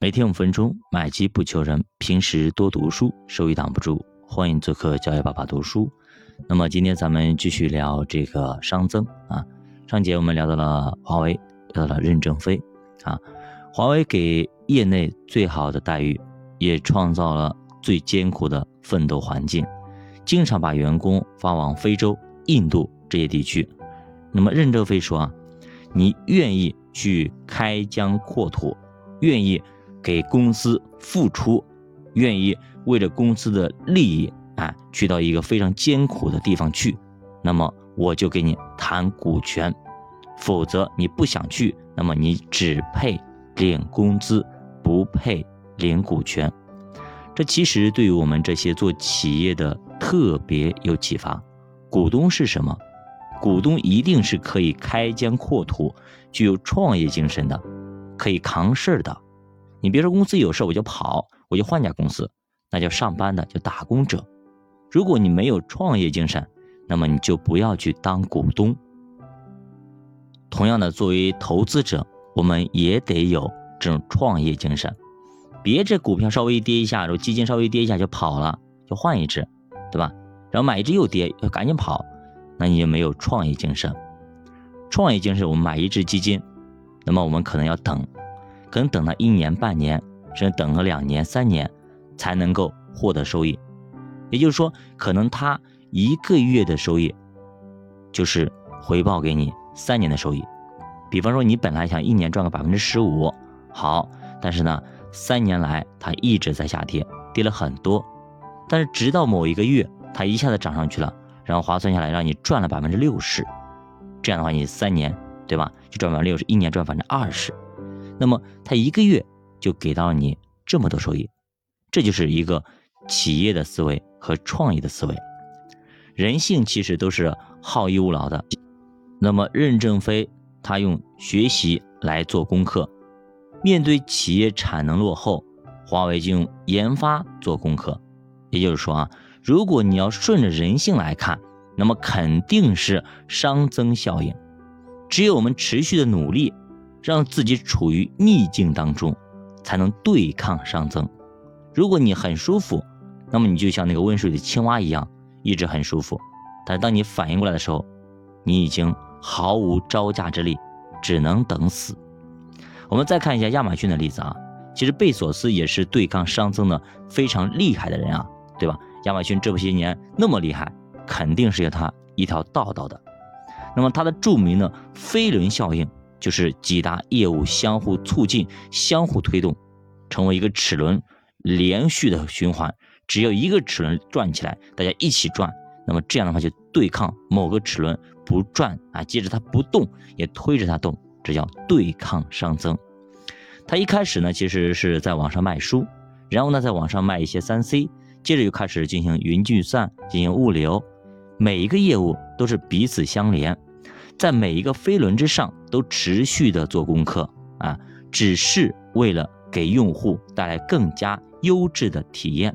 每天五分钟，买机不求人。平时多读书，收益挡不住。欢迎做客教育爸爸读书。那么今天咱们继续聊这个熵增啊。上节我们聊到了华为，聊到了任正非啊。华为给业内最好的待遇，也创造了最艰苦的奋斗环境，经常把员工发往非洲、印度这些地区。那么任正非说啊，你愿意去开疆扩土，愿意。给公司付出，愿意为了公司的利益啊，去到一个非常艰苦的地方去，那么我就给你谈股权；否则你不想去，那么你只配领工资，不配领股权。这其实对于我们这些做企业的特别有启发。股东是什么？股东一定是可以开疆扩土、具有创业精神的，可以扛事儿的。你别说公司有事我就跑，我就换家公司，那叫上班的，叫打工者。如果你没有创业精神，那么你就不要去当股东。同样的，作为投资者，我们也得有这种创业精神。别这股票稍微跌一下，然后基金稍微跌一下就跑了，就换一只，对吧？然后买一只又跌，要赶紧跑，那你就没有创业精神。创业精神，我们买一只基金，那么我们可能要等。可能等了一年半年，甚至等了两年三年，才能够获得收益。也就是说，可能他一个月的收益，就是回报给你三年的收益。比方说，你本来想一年赚个百分之十五，好，但是呢，三年来它一直在下跌，跌了很多。但是直到某一个月，它一下子涨上去了，然后划算下来让你赚了百分之六十。这样的话，你三年对吧，就赚百分之六十，一年赚百分之二十。那么他一个月就给到你这么多收益，这就是一个企业的思维和创业的思维。人性其实都是好逸恶劳的。那么任正非他用学习来做功课，面对企业产能落后，华为就用研发做功课。也就是说啊，如果你要顺着人性来看，那么肯定是熵增效应。只有我们持续的努力。让自己处于逆境当中，才能对抗熵增。如果你很舒服，那么你就像那个温水的青蛙一样，一直很舒服。但是当你反应过来的时候，你已经毫无招架之力，只能等死。我们再看一下亚马逊的例子啊，其实贝索斯也是对抗熵增的非常厉害的人啊，对吧？亚马逊这么些年那么厉害，肯定是有他一条道道的。那么他的著名的飞轮效应。就是几大业务相互促进、相互推动，成为一个齿轮，连续的循环。只要一个齿轮转起来，大家一起转，那么这样的话就对抗某个齿轮不转啊，接着它不动也推着它动，这叫对抗熵增。他一开始呢，其实是在网上卖书，然后呢，在网上卖一些三 C，接着又开始进行云计算、进行物流，每一个业务都是彼此相连。在每一个飞轮之上都持续的做功课啊，只是为了给用户带来更加优质的体验。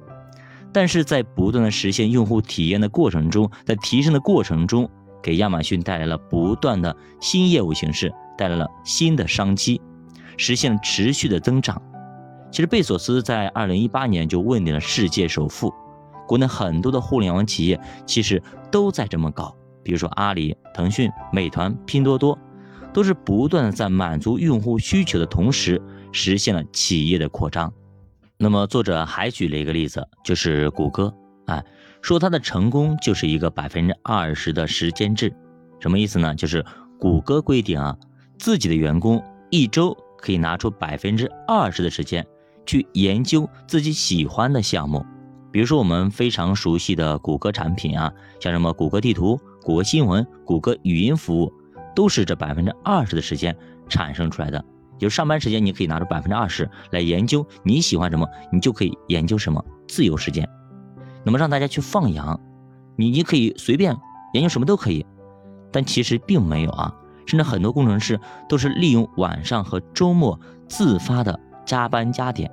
但是在不断的实现用户体验的过程中，在提升的过程中，给亚马逊带来了不断的新业务形式，带来了新的商机，实现了持续的增长。其实贝索斯在二零一八年就问鼎了世界首富，国内很多的互联网企业其实都在这么搞。比如说阿里、腾讯、美团、拼多多，都是不断的在满足用户需求的同时，实现了企业的扩张。那么作者还举了一个例子，就是谷歌，哎，说它的成功就是一个百分之二十的时间制，什么意思呢？就是谷歌规定啊，自己的员工一周可以拿出百分之二十的时间去研究自己喜欢的项目。比如说我们非常熟悉的谷歌产品啊，像什么谷歌地图。谷歌新闻、谷歌语音服务，都是这百分之二十的时间产生出来的。就上班时间，你可以拿出百分之二十来研究你喜欢什么，你就可以研究什么。自由时间，那么让大家去放羊，你你可以随便研究什么都可以。但其实并没有啊，甚至很多工程师都是利用晚上和周末自发的加班加点。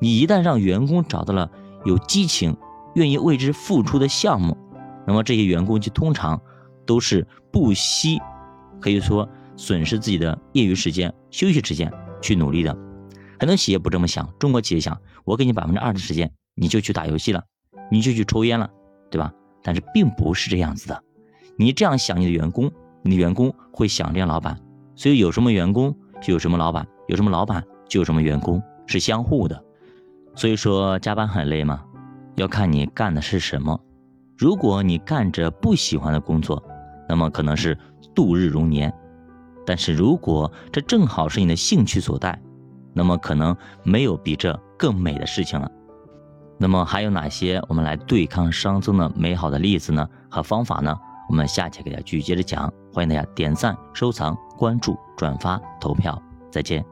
你一旦让员工找到了有激情、愿意为之付出的项目，那么这些员工就通常都是不惜，可以说损失自己的业余时间、休息时间去努力的。很多企业不这么想，中国企业想，我给你百分之二的时间，你就去打游戏了，你就去抽烟了，对吧？但是并不是这样子的，你这样想你的员工，你的员工会想这样老板，所以有什么员工就有什么老板，有什么老板就有什么员工，是相互的。所以说加班很累吗？要看你干的是什么。如果你干着不喜欢的工作，那么可能是度日如年；但是如果这正好是你的兴趣所在，那么可能没有比这更美的事情了。那么还有哪些我们来对抗熵增的美好的例子呢？和方法呢？我们下期给大家继续接着讲。欢迎大家点赞、收藏、关注、转发、投票。再见。